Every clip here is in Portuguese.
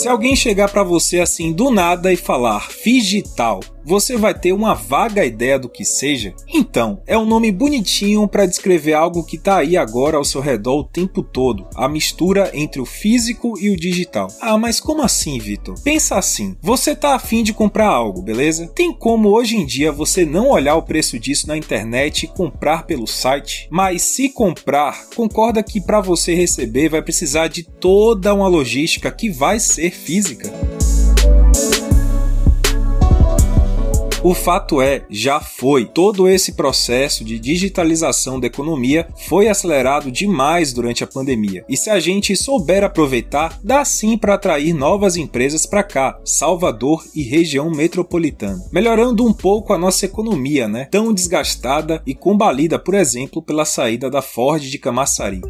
Se alguém chegar para você assim do nada e falar digital, você vai ter uma vaga ideia do que seja? Então, é um nome bonitinho para descrever algo que tá aí agora ao seu redor o tempo todo, a mistura entre o físico e o digital. Ah, mas como assim, Vitor? Pensa assim, você tá afim de comprar algo, beleza? Tem como hoje em dia você não olhar o preço disso na internet e comprar pelo site? Mas se comprar, concorda que para você receber vai precisar de toda uma logística que vai ser física? O fato é, já foi. Todo esse processo de digitalização da economia foi acelerado demais durante a pandemia. E se a gente souber aproveitar, dá sim para atrair novas empresas para cá, Salvador e região metropolitana, melhorando um pouco a nossa economia, né? Tão desgastada e combalida, por exemplo, pela saída da Ford de Camaçari.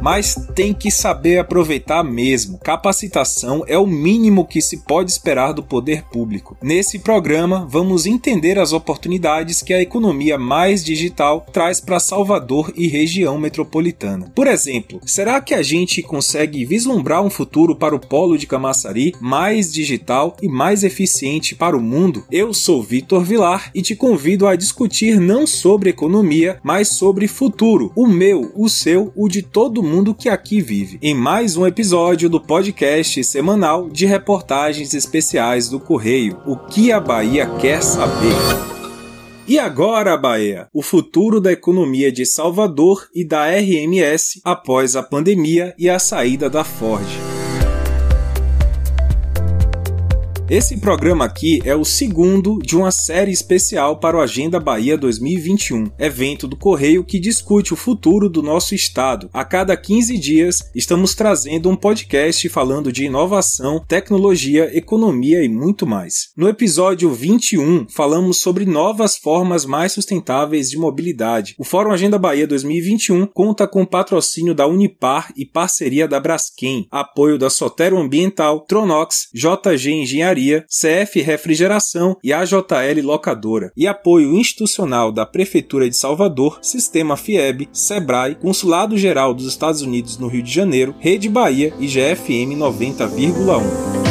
Mas tem que saber aproveitar mesmo. Capacitação é o mínimo que se pode esperar do poder público. Nesse programa, vamos entender as oportunidades que a economia mais digital traz para Salvador e região metropolitana. Por exemplo, será que a gente consegue vislumbrar um futuro para o polo de Camaçari mais digital e mais eficiente para o mundo? Eu sou Vitor Vilar e te convido a discutir não sobre economia, mas sobre futuro, o meu, o seu, o de todo mundo mundo que aqui vive, em mais um episódio do podcast semanal de reportagens especiais do Correio, O que a Bahia quer saber. E agora, Bahia, o futuro da economia de Salvador e da RMS após a pandemia e a saída da Ford. Esse programa aqui é o segundo de uma série especial para o Agenda Bahia 2021, evento do Correio que discute o futuro do nosso estado. A cada 15 dias, estamos trazendo um podcast falando de inovação, tecnologia, economia e muito mais. No episódio 21, falamos sobre novas formas mais sustentáveis de mobilidade. O Fórum Agenda Bahia 2021 conta com patrocínio da Unipar e parceria da Braskem, apoio da Sotero Ambiental, Tronox, JG Engenharia Engenharia, CF Refrigeração e AJL Locadora, e apoio institucional da Prefeitura de Salvador, Sistema FIEB, SEBRAE, Consulado Geral dos Estados Unidos no Rio de Janeiro, Rede Bahia e GFM 90,1.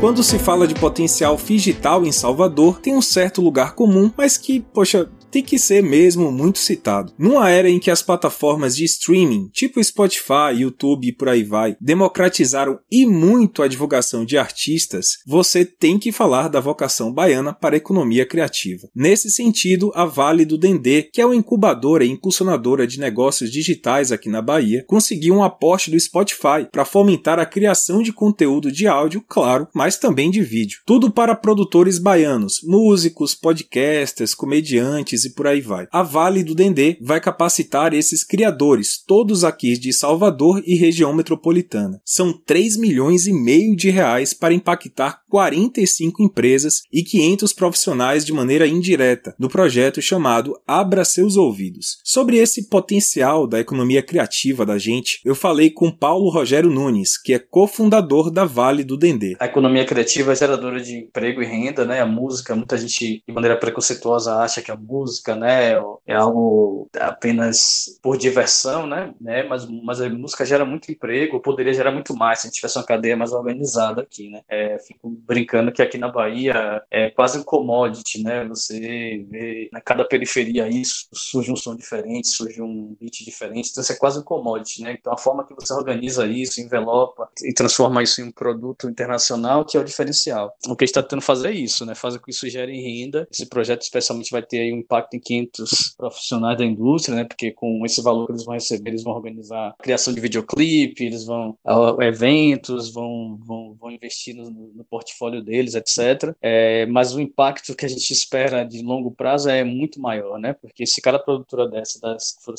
Quando se fala de potencial digital em Salvador, tem um certo lugar comum, mas que, poxa, tem que ser mesmo muito citado. Numa era em que as plataformas de streaming, tipo Spotify, YouTube e por aí vai, democratizaram e muito a divulgação de artistas, você tem que falar da vocação baiana para a economia criativa. Nesse sentido, a Vale do Dendê, que é uma incubadora e impulsionadora de negócios digitais aqui na Bahia, conseguiu um aporte do Spotify para fomentar a criação de conteúdo de áudio, claro, mas também de vídeo. Tudo para produtores baianos, músicos, podcasters, comediantes e por aí vai. A Vale do Dendê vai capacitar esses criadores, todos aqui de Salvador e região metropolitana. São 3 milhões e meio de reais para impactar 45 empresas e 500 profissionais de maneira indireta no projeto chamado Abra seus ouvidos. Sobre esse potencial da economia criativa da gente, eu falei com Paulo Rogério Nunes, que é cofundador da Vale do Dendê. A economia criativa é geradora de emprego e renda, né? A música, muita gente de maneira preconceituosa acha que a música música, né, é algo apenas por diversão, né, né? Mas, mas a música gera muito emprego, poderia gerar muito mais se a gente tivesse uma cadeia mais organizada aqui, né. É, fico brincando que aqui na Bahia é quase um commodity, né, você vê na cada periferia isso, surge um som diferente, surge um beat diferente, então isso é quase um commodity, né, então a forma que você organiza isso, envelopa e transforma isso em um produto internacional que é o diferencial. O que a gente está tentando fazer é isso, né, fazer com que isso gere renda, esse projeto especialmente vai ter aí um impacto impacto em 500 profissionais da indústria, né? Porque com esse valor que eles vão receber, eles vão organizar criação de videoclipe, eles vão a, eventos, vão, vão, vão investir no, no portfólio deles, etc. É, mas o impacto que a gente espera de longo prazo é muito maior, né? Porque se cada produtora dessa, das que for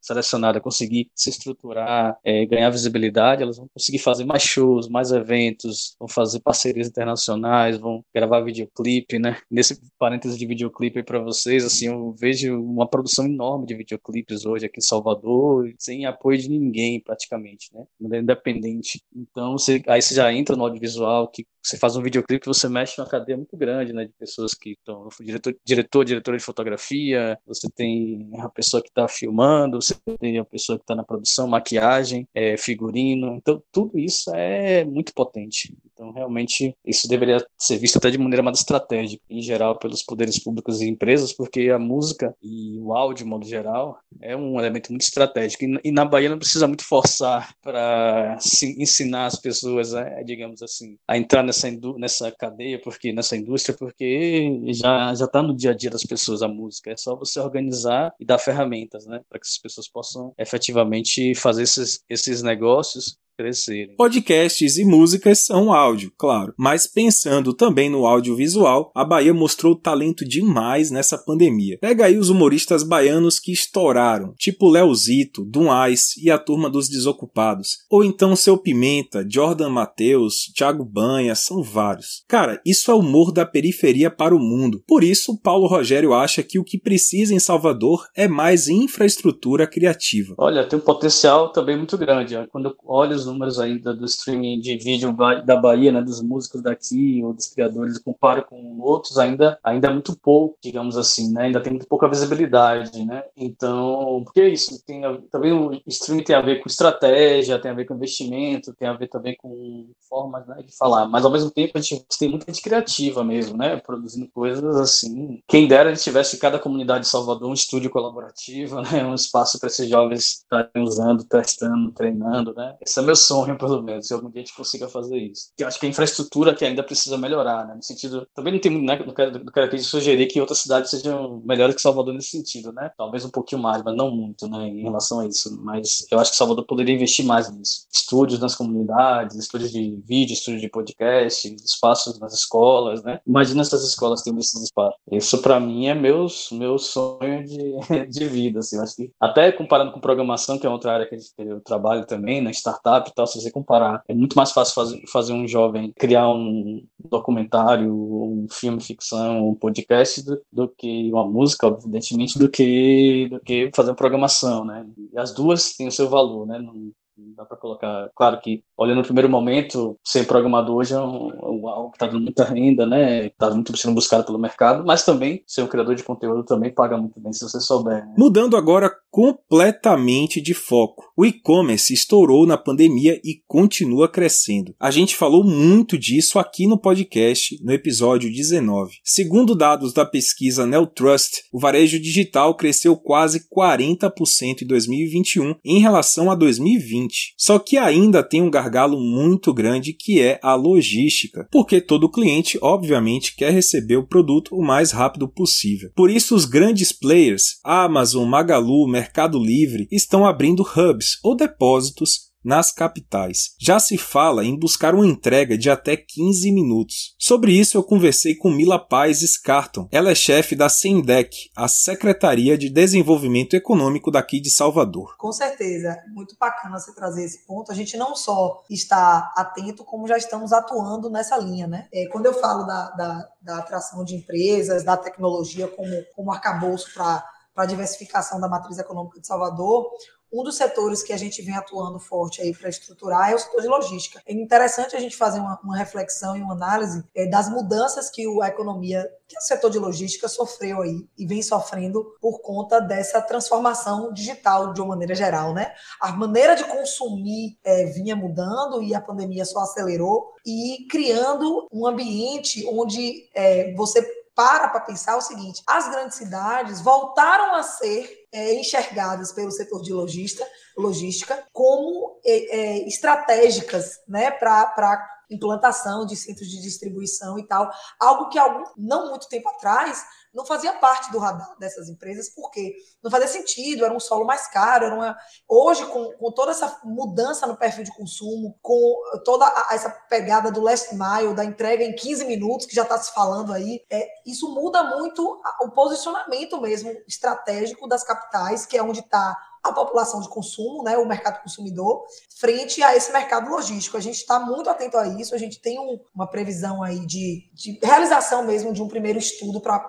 selecionada, conseguir se estruturar, é, ganhar visibilidade, elas vão conseguir fazer mais shows, mais eventos, vão fazer parcerias internacionais, vão gravar videoclipe, né? Nesse parênteses de videoclipe para vocês, assim, eu vejo uma produção enorme de videoclipes hoje aqui em Salvador, sem apoio de ninguém praticamente, né? Independente. Então, você, aí você já entra no audiovisual, que você faz um videoclipe, você mexe numa cadeia muito grande, né, de pessoas que estão, diretor, diretor, diretora de fotografia, você tem a pessoa que está filmando, você tem a pessoa que está na produção, maquiagem, é, figurino, então tudo isso é muito potente. Então, realmente, isso deveria ser visto até de maneira mais estratégica, em geral, pelos poderes públicos e empresas, porque a música e o áudio, de modo geral, é um elemento muito estratégico. E na Bahia não precisa muito forçar para ensinar as pessoas, né, digamos assim, a entrar nessa, nessa cadeia, porque nessa indústria, porque já já está no dia a dia das pessoas a música. É só você organizar e dar ferramentas, né, para que as pessoas possam efetivamente fazer esses, esses negócios crescerem. Podcasts e músicas são áudio, claro, mas pensando também no audiovisual, a Bahia mostrou talento demais nessa pandemia. Pega aí os humoristas baianos que estouraram, tipo Leozito, Dum Ice e a Turma dos Desocupados, ou então Seu Pimenta, Jordan Matheus, Thiago Banha, são vários. Cara, isso é humor da periferia para o mundo. Por isso, Paulo Rogério acha que o que precisa em Salvador é mais infraestrutura criativa. Olha, tem um potencial também muito grande. Quando eu olho os números ainda do streaming de vídeo da Bahia, né, dos músicos daqui ou dos criadores, comparo com outros, ainda, ainda é muito pouco, digamos assim, né? Ainda tem muito pouca visibilidade, né? Então, porque é isso, tem também o streaming tem a ver com estratégia, tem a ver com investimento, tem a ver também com formas né, de falar, mas ao mesmo tempo a gente tem muita gente criativa mesmo, né? Produzindo coisas assim. Quem dera a gente tivesse cada comunidade de Salvador um estúdio colaborativo, né? Um espaço para esses jovens estarem usando, testando, treinando, né? Esse é meu sonho, pelo menos, se algum dia a gente consiga fazer isso. Eu acho que a infraestrutura que ainda precisa melhorar, né? No sentido, também não tem, né, não quero, não quero sugerir que outras cidades sejam melhores que Salvador nesse sentido, né? Talvez um pouquinho mais, mas não muito, né, em relação a isso. Mas eu acho que Salvador poderia investir mais nisso. Estúdios nas comunidades, estúdios de vídeo, estúdios de podcast, espaços nas escolas, né? Imagina essas escolas tendo esses espaços. Isso para mim é meu, meu sonho de, de vida, assim. Eu acho que até comparando com programação, que é outra área que eu trabalho também, né, startup e tal, se você comparar. É muito mais fácil fazer, fazer um jovem criar um documentário, um filme ficção, um podcast do, do que uma música, evidentemente, do que, do que fazer uma programação, né? E as duas têm o seu valor, né? Não, dá para colocar. Claro que, olhando no primeiro momento, ser programador hoje é um, um, algo que está dando muita renda, né? Está muito sendo buscado pelo mercado, mas também ser um criador de conteúdo também paga muito bem se você souber. Né? Mudando agora completamente de foco. O e-commerce estourou na pandemia e continua crescendo. A gente falou muito disso aqui no podcast, no episódio 19. Segundo dados da pesquisa Neltrust, o varejo digital cresceu quase 40% em 2021 em relação a 2020. Só que ainda tem um gargalo muito grande que é a logística, porque todo cliente, obviamente, quer receber o produto o mais rápido possível. Por isso, os grandes players, Amazon, Magalu, Mercado Livre estão abrindo hubs ou depósitos nas capitais. Já se fala em buscar uma entrega de até 15 minutos. Sobre isso eu conversei com Mila Paz Scarton. Ela é chefe da SENDEC, a Secretaria de Desenvolvimento Econômico daqui de Salvador. Com certeza, muito bacana você trazer esse ponto. A gente não só está atento, como já estamos atuando nessa linha, né? É, quando eu falo da, da, da atração de empresas, da tecnologia como, como arcabouço para para a diversificação da matriz econômica de Salvador, um dos setores que a gente vem atuando forte aí para estruturar é o setor de logística. É interessante a gente fazer uma, uma reflexão e uma análise é, das mudanças que a economia, que o setor de logística sofreu aí e vem sofrendo por conta dessa transformação digital de uma maneira geral, né? A maneira de consumir é, vinha mudando e a pandemia só acelerou e criando um ambiente onde é, você para para pensar o seguinte: as grandes cidades voltaram a ser é, enxergadas pelo setor de logista, logística como é, é, estratégicas né, para implantação de centros de distribuição e tal. Algo que algum, não muito tempo atrás não fazia parte do radar dessas empresas, porque não fazia sentido, era um solo mais caro. Era uma... Hoje, com, com toda essa mudança no perfil de consumo, com toda a, essa pegada do last mile, da entrega em 15 minutos, que já está se falando aí, é, isso muda muito o posicionamento mesmo estratégico das capitais, que é onde está a população de consumo, né, o mercado consumidor, frente a esse mercado logístico. A gente está muito atento a isso, a gente tem um, uma previsão aí de, de, realização mesmo de um primeiro estudo para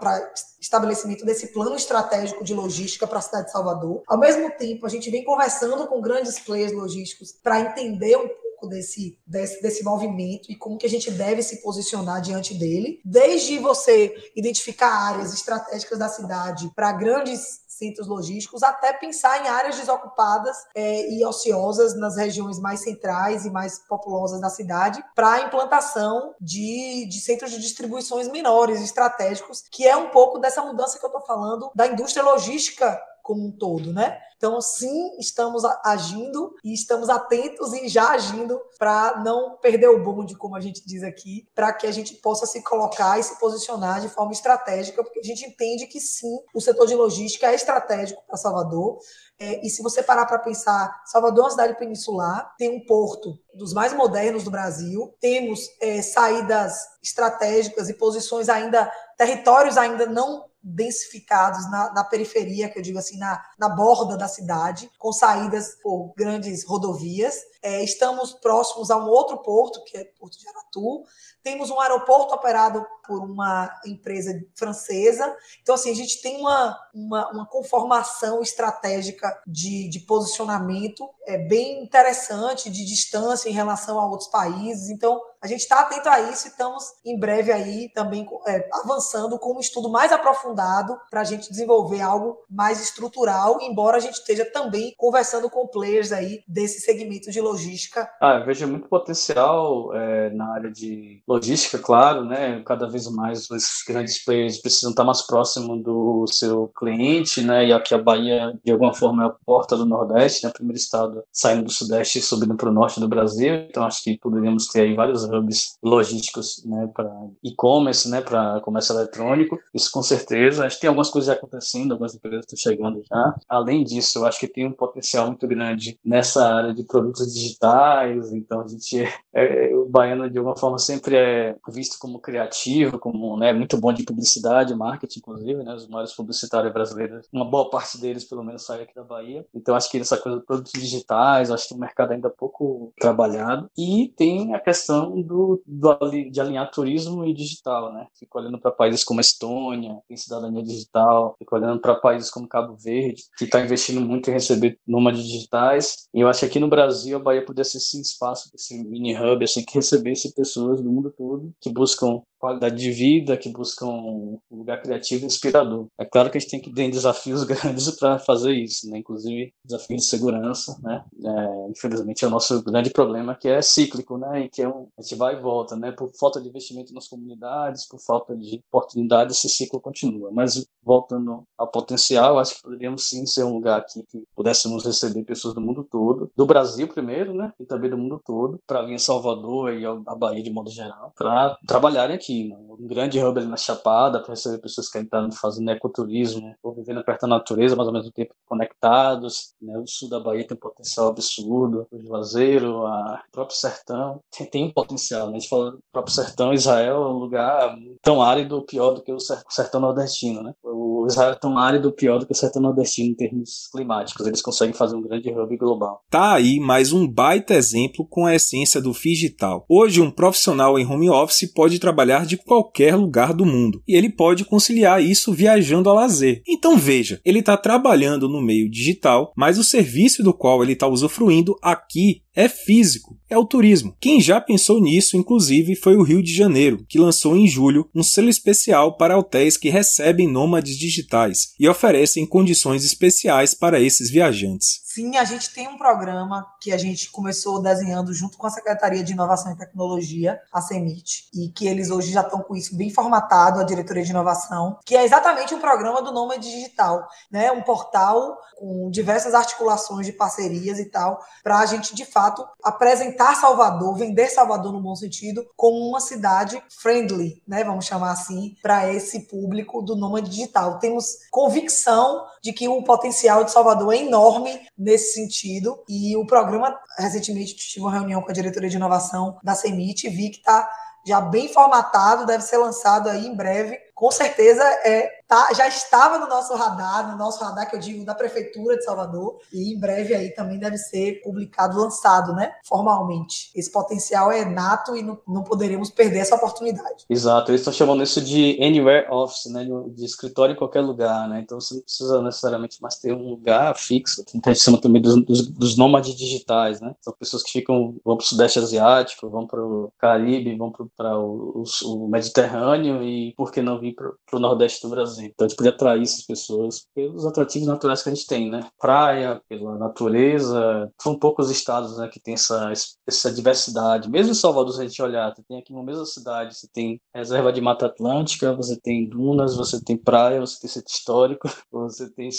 estabelecimento desse plano estratégico de logística para a cidade de Salvador. Ao mesmo tempo, a gente vem conversando com grandes players logísticos para entender um pouco desse, desse, desse movimento e como que a gente deve se posicionar diante dele, desde você identificar áreas estratégicas da cidade para grandes centros logísticos, até pensar em áreas desocupadas é, e ociosas nas regiões mais centrais e mais populosas da cidade, para a implantação de, de centros de distribuições menores, estratégicos, que é um pouco dessa mudança que eu estou falando da indústria logística como um todo, né? Então, sim, estamos agindo e estamos atentos e já agindo para não perder o bonde, como a gente diz aqui, para que a gente possa se colocar e se posicionar de forma estratégica, porque a gente entende que sim, o setor de logística é estratégico para Salvador. É, e se você parar para pensar, Salvador é uma cidade peninsular, tem um porto dos mais modernos do Brasil, temos é, saídas estratégicas e posições ainda, territórios ainda não densificados na, na, periferia, que eu digo assim, na, na borda da cidade, com saídas por grandes rodovias. É, estamos próximos a um outro porto, que é Porto de Aratu. Temos um aeroporto operado por uma empresa francesa. Então, assim, a gente tem uma, uma, uma conformação estratégica de, de posicionamento é, bem interessante, de distância em relação a outros países. Então, a gente está atento a isso e estamos em breve aí também é, avançando com um estudo mais aprofundado para a gente desenvolver algo mais estrutural, embora a gente esteja também conversando com players aí desse segmento de logística. Ah, eu vejo muito potencial é, na área de logística, claro, né? Cada vez mais os grandes players precisam estar mais próximo do seu cliente, né? E aqui a Bahia, de alguma forma, é a porta do Nordeste, né? Primeiro estado saindo do Sudeste e subindo para o Norte do Brasil. Então, acho que poderíamos ter aí vários hubs logísticos, né? Para e-commerce, né? Para comércio eletrônico. Isso com certeza. Acho que tem algumas coisas já acontecendo, algumas empresas estão chegando já. Além disso, eu acho que tem um potencial muito grande nessa área de produtos digitais. Então, a gente, é, é, o baiano, de alguma forma, sempre é visto como criativo, como né, muito bom de publicidade, marketing, inclusive, né, os maiores publicitários brasileiros, uma boa parte deles, pelo menos, sai aqui da Bahia. Então, acho que essa coisa de produtos digitais, acho que é um mercado ainda pouco trabalhado. E tem a questão do, do de alinhar turismo e digital, né? Fico olhando para países como Estônia, tem cidadania digital, fico olhando para países como Cabo Verde, que está investindo muito em receber nômades digitais. E eu acho que aqui no Brasil a Bahia poderia ser esse espaço, esse mini hub, assim, que recebesse pessoas do mundo todo que buscam qualidade de vida, que buscam um lugar criativo e inspirador. É claro que a gente tem que ter desafios grandes para fazer isso, né? inclusive desafios de segurança. Né? É, infelizmente é o nosso grande problema, que é cíclico, né? e que é um, a gente vai e volta. Né? Por falta de investimento nas comunidades, por falta de oportunidades, esse ciclo continua. Mas voltando ao potencial, acho que poderíamos sim ser um lugar aqui que pudéssemos receber pessoas do mundo todo, do Brasil primeiro, né? e também do mundo todo, para vir a Salvador e a Bahia de modo geral, para trabalharem aqui um grande hub ali na Chapada para receber pessoas que estão fazendo ecoturismo, ou vivendo perto da natureza, mas ao mesmo tempo conectados. Né? O sul da Bahia tem um potencial absurdo, o Juazeiro, o próprio Sertão tem, tem um potencial. Né? A gente fala do próprio Sertão, Israel é um lugar tão árido, pior do que o Sertão nordestino. Né? O Israel é tão árido, pior do que o Sertão nordestino em termos climáticos. Eles conseguem fazer um grande hub global. Tá aí mais um baita exemplo com a essência do digital. Hoje, um profissional em home office pode trabalhar de qualquer lugar do mundo. E ele pode conciliar isso viajando a lazer. Então veja, ele está trabalhando no meio digital, mas o serviço do qual ele está usufruindo aqui é físico, é o turismo. Quem já pensou nisso, inclusive, foi o Rio de Janeiro, que lançou em julho um selo especial para hotéis que recebem nômades digitais e oferecem condições especiais para esses viajantes. Sim, a gente tem um programa que a gente começou desenhando junto com a Secretaria de Inovação e Tecnologia, a CEMIT, e que eles hoje já estão com isso bem formatado, a Diretoria de Inovação, que é exatamente um programa do Nômade Digital, né? Um portal com diversas articulações de parcerias e tal, para a gente, de fato, apresentar Salvador, vender Salvador no bom sentido, como uma cidade friendly, né? Vamos chamar assim, para esse público do Nômade Digital. Temos convicção de que o potencial de Salvador é enorme nesse sentido. E o programa, recentemente, tive uma reunião com a diretoria de inovação da CEMIT e vi que está já bem formatado, deve ser lançado aí em breve. Com certeza é tá, já estava no nosso radar, no nosso radar que eu digo da prefeitura de Salvador, e em breve aí também deve ser publicado, lançado, né, formalmente. Esse potencial é nato e não, não poderíamos perder essa oportunidade. Exato, eles estão chamando isso de anywhere office, né, de escritório em qualquer lugar, né? Então você não precisa necessariamente mais ter um lugar fixo. A gente chama também dos, dos, dos nômades digitais, né? São pessoas que ficam vão para o sudeste asiático, vão para o Caribe, vão para o, o, Mediterrâneo e por que não vir para o Nordeste do Brasil? Então a gente podia atrair essas pessoas pelos atrativos naturais que a gente tem, né? Praia, pela natureza. São poucos estados né, que tem essa, essa diversidade. Mesmo em Salvador, se a gente olhar, você tem aqui uma mesma cidade, você tem reserva de Mata Atlântica, você tem dunas, você tem praia, você tem centro histórico, você tem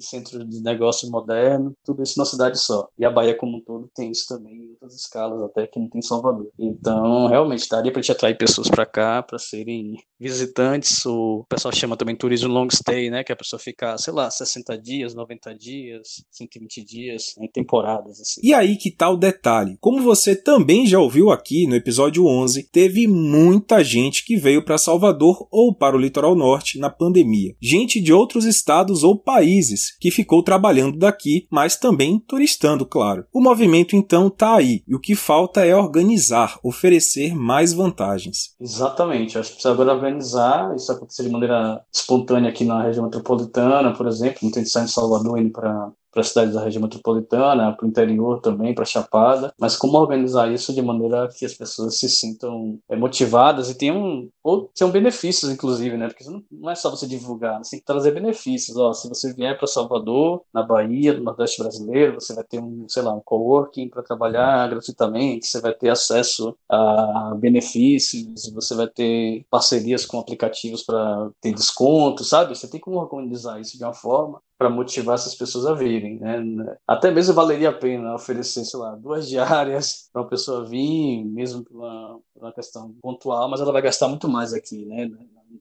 centro de negócio moderno, tudo isso na cidade só. E a Bahia como um todo tem isso também em outras escalas até que não tem Salvador. Então, realmente, daria para gente atrair pessoas para cá para serem visitantes. O pessoal chama também turismo long stay, né? Que é a pessoa ficar, sei lá, 60 dias, 90 dias, 120 dias, em temporadas, assim. E aí que tá o detalhe. Como você também já ouviu aqui no episódio 11, teve muita gente que veio para Salvador ou para o litoral norte na pandemia. Gente de outros estados ou países que ficou trabalhando daqui, mas também turistando, claro. O movimento então tá aí e o que falta é organizar, oferecer mais vantagens. Exatamente, acho que precisa agora organizar, isso acontecer de maneira espontânea aqui na região metropolitana, por exemplo, gente sai de Salvador indo para para as cidades da região metropolitana, para o interior também, para a Chapada, mas como organizar isso de maneira que as pessoas se sintam é, motivadas e tenham, ou tenham benefícios, inclusive, né? Porque não, é só você divulgar, você tem que trazer benefícios. Ó, se você vier para Salvador, na Bahia, no Nordeste brasileiro, você vai ter um, sei lá, um coworking para trabalhar gratuitamente, você vai ter acesso a benefícios, você vai ter parcerias com aplicativos para ter desconto, sabe? Você tem como organizar isso de uma forma para motivar essas pessoas a virem, né? Até mesmo valeria a pena oferecer, sei lá, duas diárias para uma pessoa vir, mesmo por uma, por uma questão pontual, mas ela vai gastar muito mais aqui, né?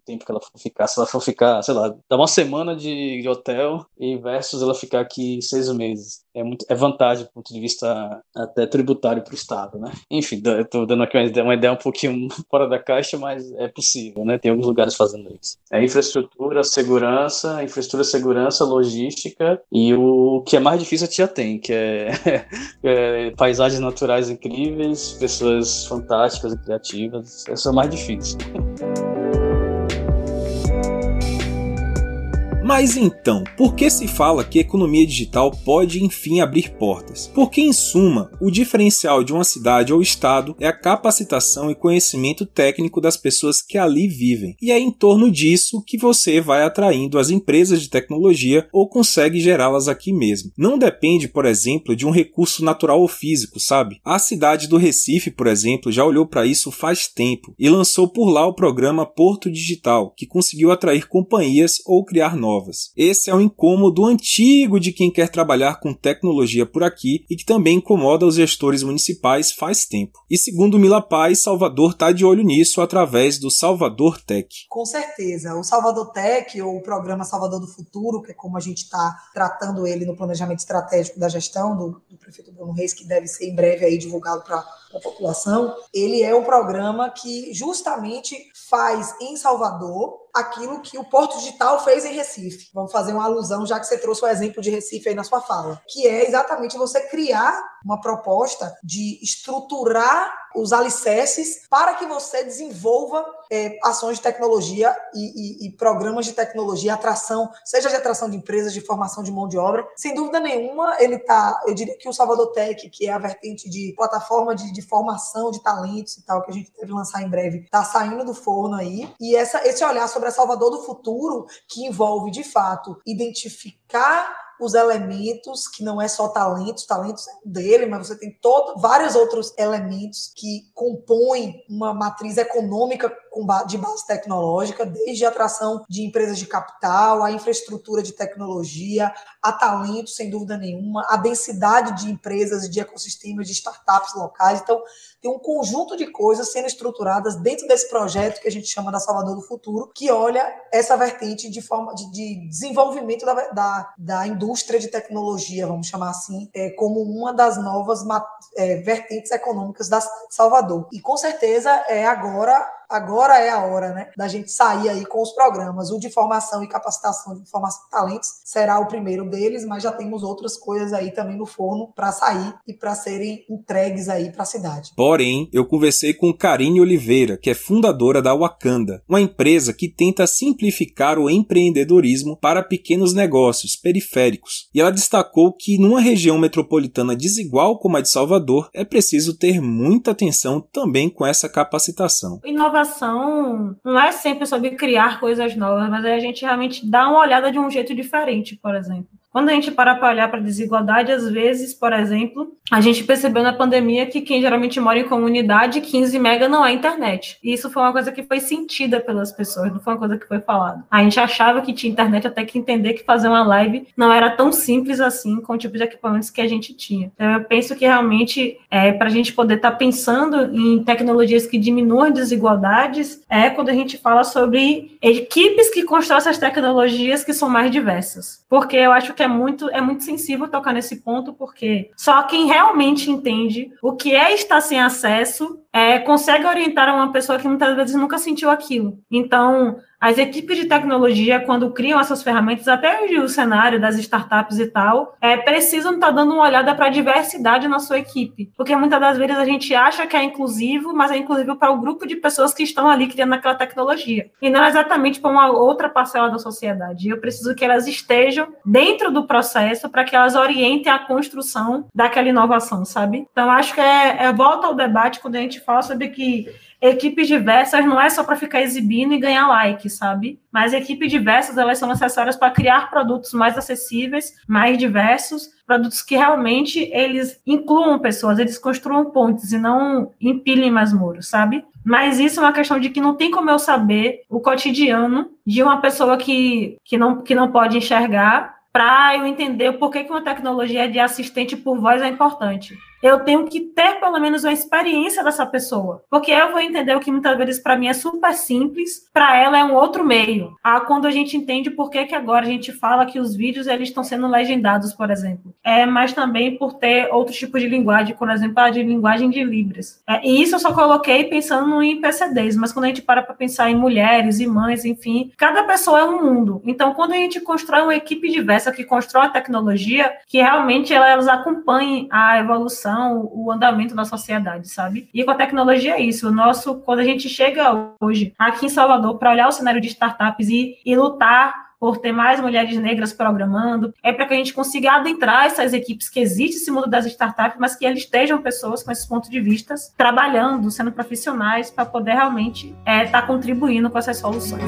Tempo que ela for ficar. Se ela for ficar, sei lá, dá uma semana de, de hotel e versus ela ficar aqui seis meses. É, muito, é vantagem do ponto de vista até tributário para o Estado, né? Enfim, estou dando aqui uma ideia, uma ideia um pouquinho fora da caixa, mas é possível, né? Tem alguns lugares fazendo isso. É infraestrutura, segurança, infraestrutura, segurança, logística e o que é mais difícil já tem, que é, é paisagens naturais incríveis, pessoas fantásticas e criativas. Isso é mais difícil. Mas então, por que se fala que economia digital pode enfim abrir portas? Porque, em suma, o diferencial de uma cidade ou estado é a capacitação e conhecimento técnico das pessoas que ali vivem. E é em torno disso que você vai atraindo as empresas de tecnologia ou consegue gerá-las aqui mesmo. Não depende, por exemplo, de um recurso natural ou físico, sabe? A cidade do Recife, por exemplo, já olhou para isso faz tempo e lançou por lá o programa Porto Digital, que conseguiu atrair companhias ou criar novas novas. Esse é o incômodo antigo de quem quer trabalhar com tecnologia por aqui e que também incomoda os gestores municipais faz tempo. E segundo Mila Paz, Salvador está de olho nisso através do Salvador Tech. Com certeza. O Salvador Tech, ou o programa Salvador do Futuro, que é como a gente está tratando ele no planejamento estratégico da gestão do, do prefeito Bruno Reis, que deve ser em breve aí divulgado para a população, ele é um programa que justamente faz em Salvador aquilo que o Porto Digital fez em Recife. Vamos fazer uma alusão, já que você trouxe o exemplo de Recife aí na sua fala, que é exatamente você criar uma proposta de estruturar os alicerces para que você desenvolva é, ações de tecnologia e, e, e, programas de tecnologia, atração, seja de atração de empresas, de formação de mão de obra. Sem dúvida nenhuma, ele está, eu diria que o Salvador Tech, que é a vertente de plataforma de, de formação de talentos e tal, que a gente deve lançar em breve, está saindo do forno aí. E essa, esse olhar sobre a Salvador do futuro, que envolve, de fato, identificar os elementos, que não é só talentos, talentos é dele, mas você tem todo, vários outros elementos que compõem uma matriz econômica de base tecnológica, desde a atração de empresas de capital, a infraestrutura de tecnologia, a talento, sem dúvida nenhuma, a densidade de empresas de ecossistemas de startups locais. Então, tem um conjunto de coisas sendo estruturadas dentro desse projeto que a gente chama da Salvador do Futuro, que olha essa vertente de forma de, de desenvolvimento da, da, da, indústria de tecnologia, vamos chamar assim, é, como uma das novas é, vertentes econômicas da Salvador. E com certeza é agora agora é a hora, né, da gente sair aí com os programas. O de formação e capacitação de formação de talentos será o primeiro deles, mas já temos outras coisas aí também no forno para sair e para serem entregues aí para a cidade. Porém, eu conversei com Karine Oliveira, que é fundadora da Wakanda, uma empresa que tenta simplificar o empreendedorismo para pequenos negócios periféricos. E ela destacou que numa região metropolitana desigual como a de Salvador, é preciso ter muita atenção também com essa capacitação. Inovação não é sempre sobre criar coisas novas, mas é a gente realmente dar uma olhada de um jeito diferente, por exemplo. Quando a gente para para olhar para a desigualdade, às vezes, por exemplo, a gente percebeu na pandemia que quem geralmente mora em comunidade, 15 mega não é internet. E isso foi uma coisa que foi sentida pelas pessoas, não foi uma coisa que foi falada. A gente achava que tinha internet até que entender que fazer uma live não era tão simples assim com o tipo de equipamentos que a gente tinha. Então, eu penso que realmente, é, para a gente poder estar tá pensando em tecnologias que diminuam desigualdades, é quando a gente fala sobre equipes que constroem essas tecnologias que são mais diversas. Porque eu acho que é muito, é muito sensível tocar nesse ponto, porque só quem realmente entende o que é estar sem acesso é, consegue orientar uma pessoa que muitas vezes nunca sentiu aquilo. Então, as equipes de tecnologia, quando criam essas ferramentas, até o cenário das startups e tal, é, precisam estar tá dando uma olhada para a diversidade na sua equipe. Porque muitas das vezes a gente acha que é inclusivo, mas é inclusivo para o grupo de pessoas que estão ali criando aquela tecnologia. E não exatamente para uma outra parcela da sociedade. Eu preciso que elas estejam dentro do processo para que elas orientem a construção daquela inovação, sabe? Então, acho que é, é volta ao debate quando a gente fala sobre que equipes diversas não é só para ficar exibindo e ganhar like, sabe? Mas equipes diversas, elas são necessárias para criar produtos mais acessíveis, mais diversos, produtos que realmente eles incluam pessoas, eles construam pontes e não empilhem mais muros, sabe? Mas isso é uma questão de que não tem como eu saber o cotidiano de uma pessoa que, que, não, que não pode enxergar para eu entender o porquê que uma tecnologia de assistente por voz é importante eu tenho que ter pelo menos uma experiência dessa pessoa. Porque eu vou entender o que muitas vezes para mim é super simples, para ela é um outro meio. Ah, quando a gente entende por que, que agora a gente fala que os vídeos eles estão sendo legendados, por exemplo. É, mas também por ter outros tipos de linguagem, por exemplo, a de linguagem de Libras. É, e isso eu só coloquei pensando em PCDs, mas quando a gente para para pensar em mulheres e mães, enfim, cada pessoa é um mundo. Então, quando a gente constrói uma equipe diversa que constrói a tecnologia, que realmente elas acompanhem a evolução o andamento da sociedade, sabe? E com a tecnologia é isso. O nosso, quando a gente chega hoje aqui em Salvador para olhar o cenário de startups e, e lutar por ter mais mulheres negras programando, é para que a gente consiga adentrar essas equipes que existem esse mundo das startups, mas que eles estejam pessoas com esses pontos de vista trabalhando, sendo profissionais para poder realmente estar é, tá contribuindo com essas soluções.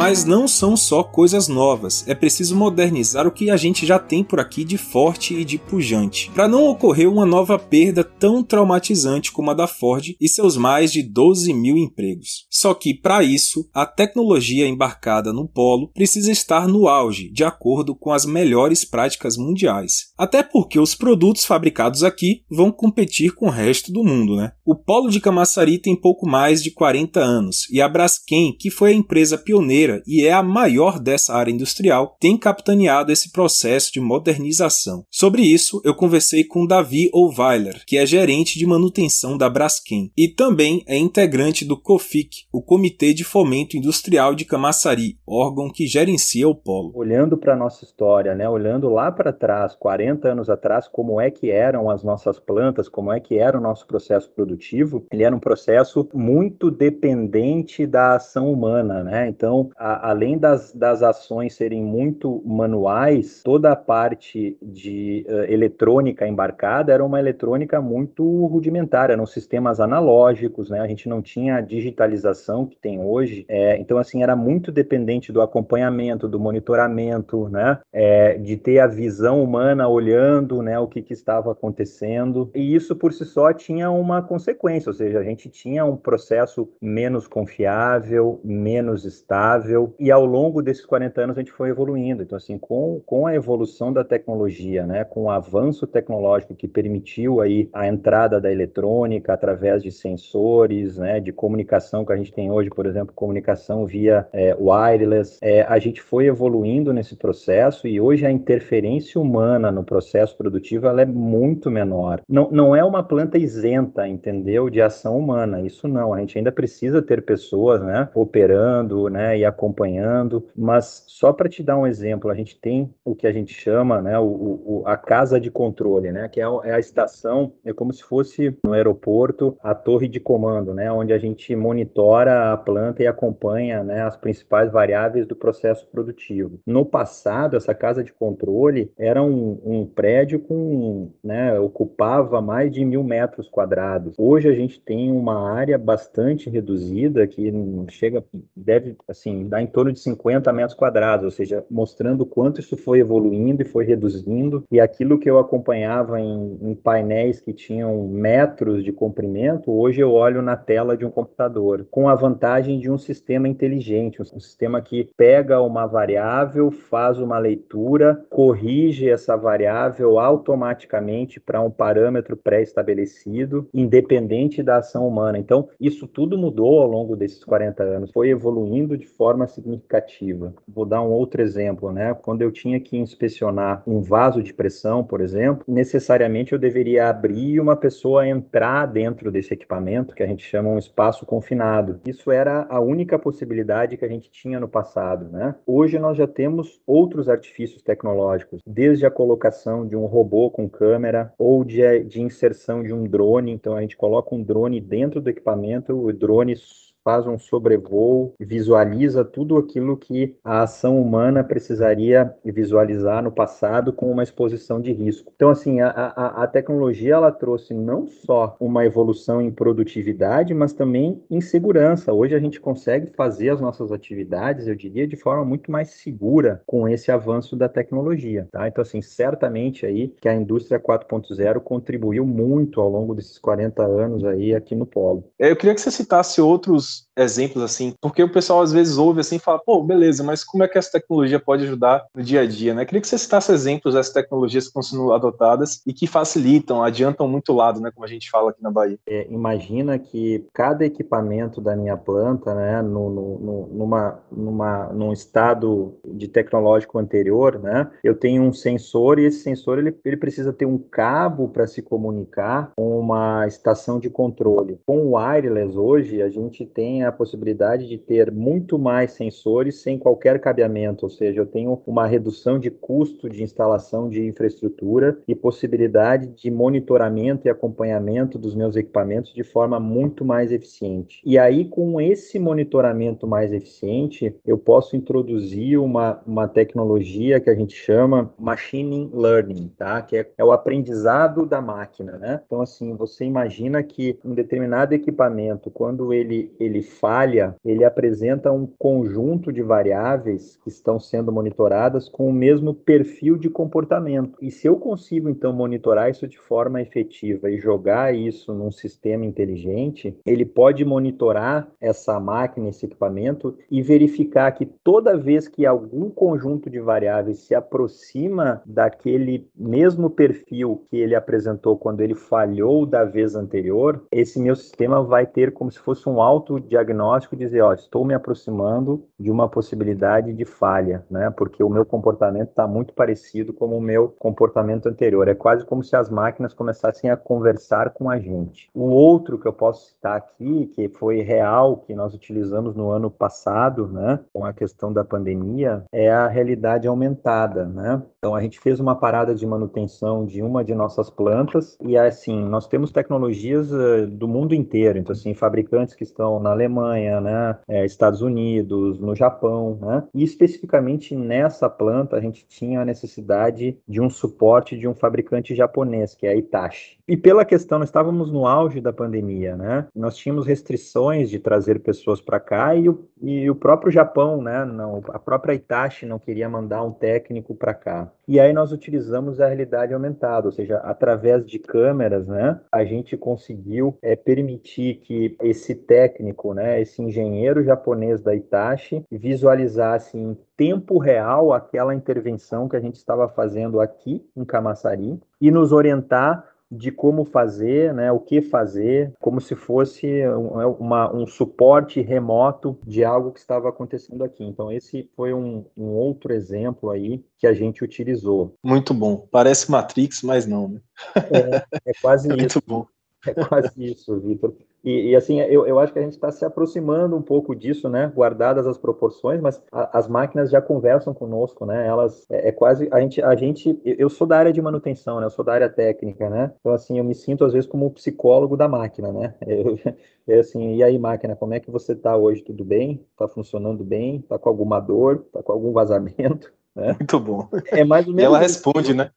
Mas não são só coisas novas, é preciso modernizar o que a gente já tem por aqui de forte e de pujante, para não ocorrer uma nova perda tão traumatizante como a da Ford e seus mais de 12 mil empregos. Só que, para isso, a tecnologia embarcada no polo precisa estar no auge, de acordo com as melhores práticas mundiais. Até porque os produtos fabricados aqui vão competir com o resto do mundo, né? O polo de Camaçari tem pouco mais de 40 anos e a Braskem, que foi a empresa pioneira e é a maior dessa área industrial, tem capitaneado esse processo de modernização. Sobre isso, eu conversei com Davi Oveiler, que é gerente de manutenção da Braskem e também é integrante do COFIC, o Comitê de Fomento Industrial de Camaçari, órgão que gerencia o polo. Olhando para a nossa história, né, olhando lá para trás, 40 anos atrás, como é que eram as nossas plantas, como é que era o nosso processo produtivo, ele era um processo muito dependente da ação humana, né? Então, a, além das, das ações serem muito manuais, toda a parte de uh, eletrônica embarcada era uma eletrônica muito rudimentar, eram sistemas analógicos, né? A gente não tinha a digitalização que tem hoje, é, então assim era muito dependente do acompanhamento, do monitoramento, né? É, de ter a visão humana olhando, né? O que, que estava acontecendo e isso por si só tinha uma consequência, ou seja, a gente tinha um processo menos confiável, menos estável e ao longo desses 40 anos a gente foi evoluindo. Então, assim, com, com a evolução da tecnologia, né, com o avanço tecnológico que permitiu aí a entrada da eletrônica através de sensores, né, de comunicação que a gente tem hoje, por exemplo, comunicação via é, wireless, é, a gente foi evoluindo nesse processo e hoje a interferência humana no processo produtivo ela é muito menor. Não, não é uma planta isenta, entendeu, de ação humana. Isso não. A gente ainda precisa ter pessoas, né, operando, né, e acompanhando. Mas só para te dar um exemplo, a gente tem o que a gente chama, né, o, o a casa de controle, né, que é, é a estação, é como se fosse no aeroporto a torre de comando, né, onde a gente monitora a planta e acompanha, né, as principais variáveis do processo produtivo. No passado, essa casa de controle era um, um prédio com, né, ocupava mais de mil metros quadrados. Hoje a gente tem uma área bastante reduzida que chega, deve, assim, dar em torno de 50 metros quadrados, ou seja, mostrando quanto isso foi evoluindo e foi reduzindo. E aquilo que eu acompanhava em, em painéis que tinham metros de comprimento, hoje eu olho na tela de um computador, com a vantagem de um sistema inteligente, um sistema que pega uma variável, faz uma leitura, corrige essa variável automaticamente para um parâmetro pré-estabelecido, independente da ação humana. Então, isso tudo mudou ao longo desses 40 anos, foi evoluindo de forma significativa. Vou dar um outro exemplo, né? Quando eu tinha que inspecionar um vaso de pressão, por exemplo, necessariamente eu deveria abrir e uma pessoa entrar dentro desse equipamento, que a gente chama um espaço confinado. Isso era a única possibilidade que a gente tinha no passado, né? Hoje nós já temos outros artifícios tecnológicos, desde a colocação de um robô com câmera ou de, de inserção de um drone. Então a gente coloca um drone dentro do equipamento, o drone faz um sobrevoo, visualiza tudo aquilo que a ação humana precisaria visualizar no passado com uma exposição de risco. Então, assim, a, a, a tecnologia ela trouxe não só uma evolução em produtividade, mas também em segurança. Hoje a gente consegue fazer as nossas atividades, eu diria, de forma muito mais segura com esse avanço da tecnologia. Tá? Então, assim, certamente aí que a indústria 4.0 contribuiu muito ao longo desses 40 anos aí aqui no Polo. Eu queria que você citasse outros was exemplos assim, porque o pessoal às vezes ouve assim e fala, pô, beleza, mas como é que essa tecnologia pode ajudar no dia a dia, né? Queria que você citasse exemplos dessas tecnologias que estão sendo adotadas e que facilitam, adiantam muito o lado, né, como a gente fala aqui na Bahia. É, imagina que cada equipamento da minha planta, né, no, no, no, numa, numa, num estado de tecnológico anterior, né, eu tenho um sensor e esse sensor ele, ele precisa ter um cabo para se comunicar com uma estação de controle. Com o wireless hoje, a gente tem tem a possibilidade de ter muito mais sensores sem qualquer cabeamento, ou seja, eu tenho uma redução de custo de instalação de infraestrutura e possibilidade de monitoramento e acompanhamento dos meus equipamentos de forma muito mais eficiente. E aí, com esse monitoramento mais eficiente, eu posso introduzir uma, uma tecnologia que a gente chama machine learning, tá? Que é, é o aprendizado da máquina, né? Então, assim, você imagina que um determinado equipamento, quando ele, ele ele falha, ele apresenta um conjunto de variáveis que estão sendo monitoradas com o mesmo perfil de comportamento. E se eu consigo, então, monitorar isso de forma efetiva e jogar isso num sistema inteligente, ele pode monitorar essa máquina, esse equipamento e verificar que toda vez que algum conjunto de variáveis se aproxima daquele mesmo perfil que ele apresentou quando ele falhou da vez anterior, esse meu sistema vai ter como se fosse um auto diagnóstico e dizer, ó, estou me aproximando de uma possibilidade de falha, né? Porque o meu comportamento está muito parecido com o meu comportamento anterior. É quase como se as máquinas começassem a conversar com a gente. O outro que eu posso citar aqui, que foi real, que nós utilizamos no ano passado, né? Com a questão da pandemia, é a realidade aumentada, né? Então a gente fez uma parada de manutenção de uma de nossas plantas e assim nós temos tecnologias uh, do mundo inteiro. Então assim fabricantes que estão na Alemanha, né, é, Estados Unidos, no Japão, né? E especificamente nessa planta a gente tinha a necessidade de um suporte de um fabricante japonês que é a Itachi. E pela questão, nós estávamos no auge da pandemia, né? Nós tínhamos restrições de trazer pessoas para cá e o, e o próprio Japão, né? Não, a própria Itachi não queria mandar um técnico para cá. E aí nós utilizamos a realidade aumentada, ou seja, através de câmeras, né? A gente conseguiu é, permitir que esse técnico, né? Esse engenheiro japonês da Itachi visualizasse em tempo real aquela intervenção que a gente estava fazendo aqui em Camaçari e nos orientar de como fazer, né, o que fazer, como se fosse um, é, uma, um suporte remoto de algo que estava acontecendo aqui. Então, esse foi um, um, outro exemplo aí que a gente utilizou. Muito bom. Parece Matrix, mas não, né? É, é quase isso. Muito bom. É quase isso, Vitor. E, e, assim, eu, eu acho que a gente está se aproximando um pouco disso, né? Guardadas as proporções, mas a, as máquinas já conversam conosco, né? Elas é, é, quase a gente, a gente. Eu sou da área de manutenção, né? Eu sou da área técnica, né? Então assim, eu me sinto às vezes como o psicólogo da máquina, né? Eu, eu assim, e aí máquina, como é que você está hoje? Tudo bem? Está funcionando bem? Está com alguma dor? Está com algum vazamento? Né? Muito bom. É mais ou menos. E ela responde, né?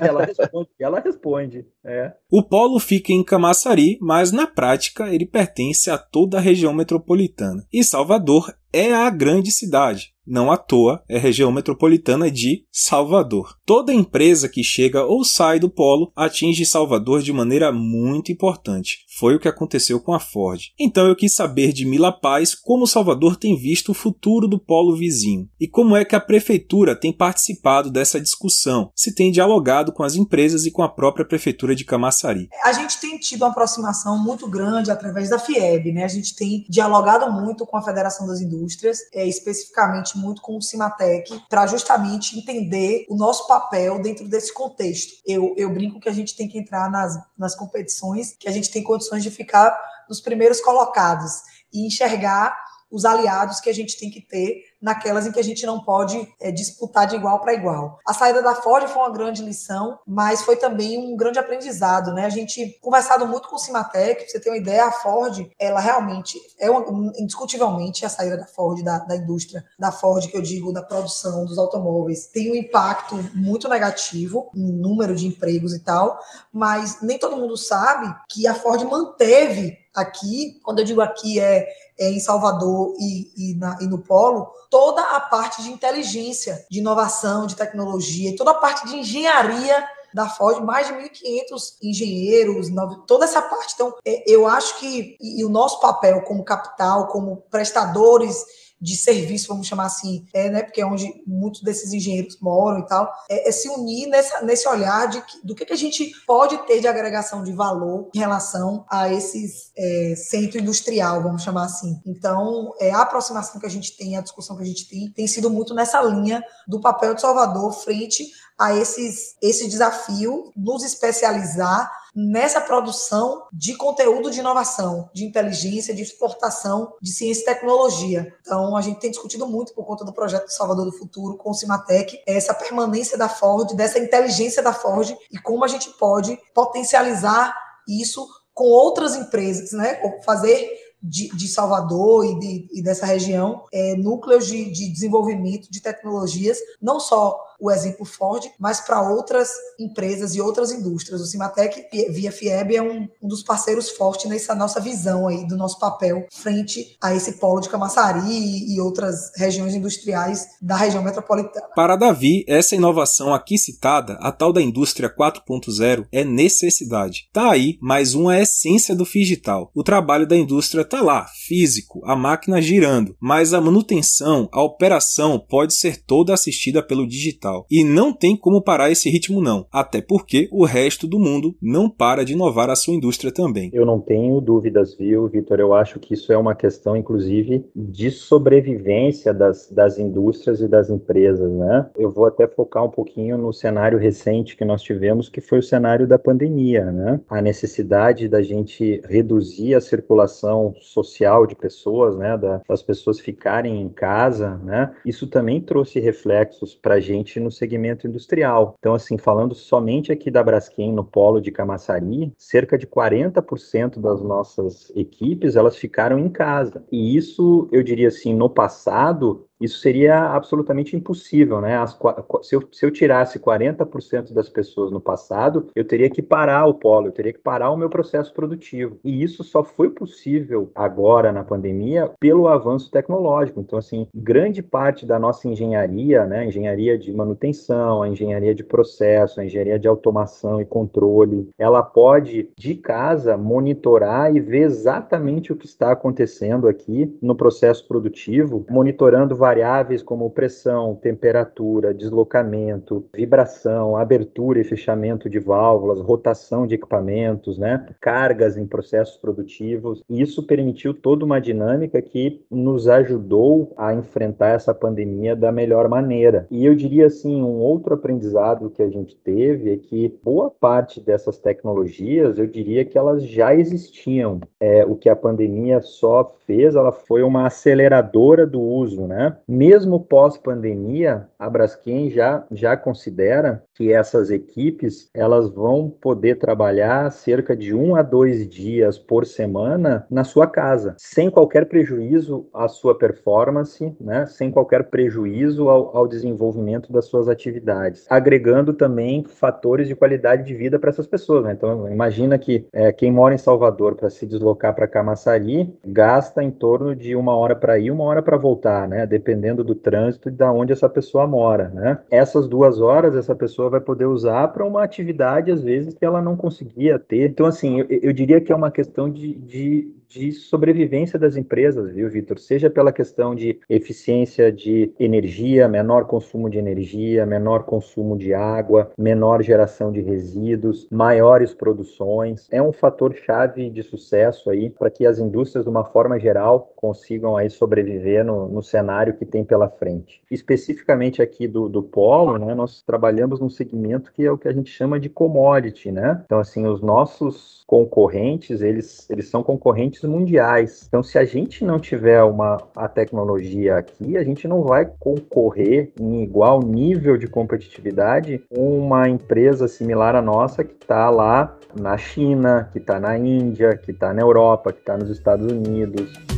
Ela responde, ela responde. É. O polo fica em Camaçari, mas na prática ele pertence a toda a região metropolitana. E Salvador é a grande cidade. Não à toa é região metropolitana de Salvador. Toda empresa que chega ou sai do polo atinge Salvador de maneira muito importante. Foi o que aconteceu com a Ford. Então eu quis saber de Mila Paz como Salvador tem visto o futuro do polo vizinho e como é que a prefeitura tem participado dessa discussão, se tem dialogado com as empresas e com a própria prefeitura de Camaçari. A gente tem tido uma aproximação muito grande através da FIEB, né? A gente tem dialogado muito com a Federação das Indústrias é, especificamente muito com o Cimatec, para justamente entender o nosso papel dentro desse contexto. Eu, eu brinco que a gente tem que entrar nas, nas competições, que a gente tem condições de ficar nos primeiros colocados e enxergar os aliados que a gente tem que ter naquelas em que a gente não pode é, disputar de igual para igual. A saída da Ford foi uma grande lição, mas foi também um grande aprendizado, né? A gente conversado muito com o Cimatec, você ter uma ideia, a Ford, ela realmente é uma, indiscutivelmente a saída da Ford, da, da indústria da Ford, que eu digo, da produção dos automóveis, tem um impacto muito negativo em número de empregos e tal, mas nem todo mundo sabe que a Ford manteve aqui, quando eu digo aqui é, é em Salvador e, e, na, e no Polo, toda a parte de inteligência, de inovação, de tecnologia, toda a parte de engenharia da Ford, mais de 1.500 engenheiros, toda essa parte. Então, é, eu acho que e o nosso papel como capital, como prestadores de serviço, vamos chamar assim, é, né, porque é onde muitos desses engenheiros moram e tal, é, é se unir nessa, nesse olhar de que, do que, que a gente pode ter de agregação de valor em relação a esses é, centro industrial, vamos chamar assim. Então, é, a aproximação que a gente tem, a discussão que a gente tem, tem sido muito nessa linha do papel de Salvador frente a esses, esse desafio, nos especializar nessa produção de conteúdo de inovação, de inteligência, de exportação de ciência e tecnologia. Então, a gente tem discutido muito por conta do projeto Salvador do Futuro com o Cimatec, essa permanência da Ford, dessa inteligência da Ford e como a gente pode potencializar isso com outras empresas, né? Fazer de, de Salvador e, de, e, dessa região é, núcleos de, de desenvolvimento de tecnologias, não só o exemplo Ford, mas para outras empresas e outras indústrias. O Cimatec, via FIEB, é um, um, dos parceiros fortes nessa nossa visão aí do nosso papel frente a esse polo de Camaçari e, e outras regiões industriais da região metropolitana. Para Davi, essa inovação aqui citada, a tal da indústria 4.0, é necessidade. Tá aí mais uma essência do digital. O trabalho da indústria tá lá, físico, a máquina girando, mas a manutenção, a operação pode ser toda assistida pelo digital e não tem como parar esse ritmo não, até porque o resto do mundo não para de inovar a sua indústria também. Eu não tenho dúvidas, viu, Vitor? Eu acho que isso é uma questão, inclusive, de sobrevivência das, das indústrias e das empresas, né? Eu vou até focar um pouquinho no cenário recente que nós tivemos, que foi o cenário da pandemia, né? A necessidade da gente reduzir a circulação social de pessoas, né? Da, das pessoas ficarem em casa, né? Isso também trouxe reflexos para a gente no segmento industrial. Então, assim, falando somente aqui da Braskem no polo de Camaçari, cerca de 40% das nossas equipes, elas ficaram em casa. E isso, eu diria assim, no passado, isso seria absolutamente impossível, né? As, se, eu, se eu tirasse 40% das pessoas no passado, eu teria que parar o polo, eu teria que parar o meu processo produtivo. E isso só foi possível agora na pandemia pelo avanço tecnológico. Então, assim, grande parte da nossa engenharia, né, engenharia de manutenção, a engenharia de processo, a engenharia de automação e controle, ela pode de casa monitorar e ver exatamente o que está acontecendo aqui no processo produtivo, monitorando variáveis como pressão, temperatura, deslocamento, vibração, abertura e fechamento de válvulas, rotação de equipamentos, né, cargas em processos produtivos. E isso permitiu toda uma dinâmica que nos ajudou a enfrentar essa pandemia da melhor maneira. E eu diria assim, um outro aprendizado que a gente teve é que boa parte dessas tecnologias, eu diria que elas já existiam. É, o que a pandemia só fez, ela foi uma aceleradora do uso, né? Mesmo pós-pandemia, a Braskem já, já considera que essas equipes elas vão poder trabalhar cerca de um a dois dias por semana na sua casa, sem qualquer prejuízo à sua performance, né? Sem qualquer prejuízo ao, ao desenvolvimento das suas atividades, agregando também fatores de qualidade de vida para essas pessoas. Né? Então, imagina que é, quem mora em Salvador para se deslocar para Camaçari gasta em torno de uma hora para ir, uma hora para voltar, né? Dependendo do trânsito e da onde essa pessoa mora, né? Essas duas horas essa pessoa vai poder usar para uma atividade às vezes que ela não conseguia ter. Então, assim, eu, eu diria que é uma questão de, de de sobrevivência das empresas, viu, Vitor? Seja pela questão de eficiência de energia, menor consumo de energia, menor consumo de água, menor geração de resíduos, maiores produções. É um fator chave de sucesso aí para que as indústrias, de uma forma geral, consigam aí sobreviver no, no cenário que tem pela frente. Especificamente aqui do, do polo, né, nós trabalhamos num segmento que é o que a gente chama de commodity, né? Então, assim, os nossos concorrentes, eles, eles são concorrentes mundiais. Então, se a gente não tiver uma a tecnologia aqui, a gente não vai concorrer em igual nível de competitividade com uma empresa similar à nossa que está lá na China, que está na Índia, que está na Europa, que está nos Estados Unidos.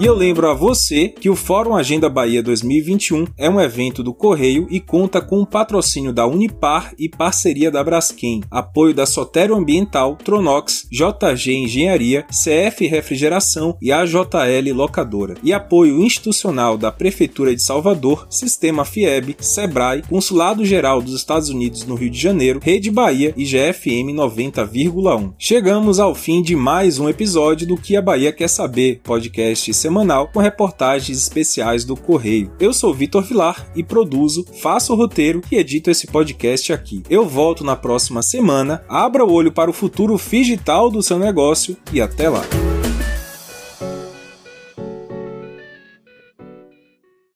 E eu lembro a você que o Fórum Agenda Bahia 2021 é um evento do Correio e conta com o patrocínio da Unipar e parceria da Braskem, apoio da Sotério Ambiental, Tronox, JG Engenharia, CF Refrigeração e AJL Locadora, e apoio institucional da Prefeitura de Salvador, Sistema FIEB, Sebrae, Consulado Geral dos Estados Unidos no Rio de Janeiro, Rede Bahia e GFM 90,1. Chegamos ao fim de mais um episódio do Que a Bahia Quer Saber, podcast semanal semanal com reportagens especiais do Correio. Eu sou Vitor Vilar e produzo, faço o roteiro e edito esse podcast aqui. Eu volto na próxima semana. Abra o olho para o futuro digital do seu negócio e até lá.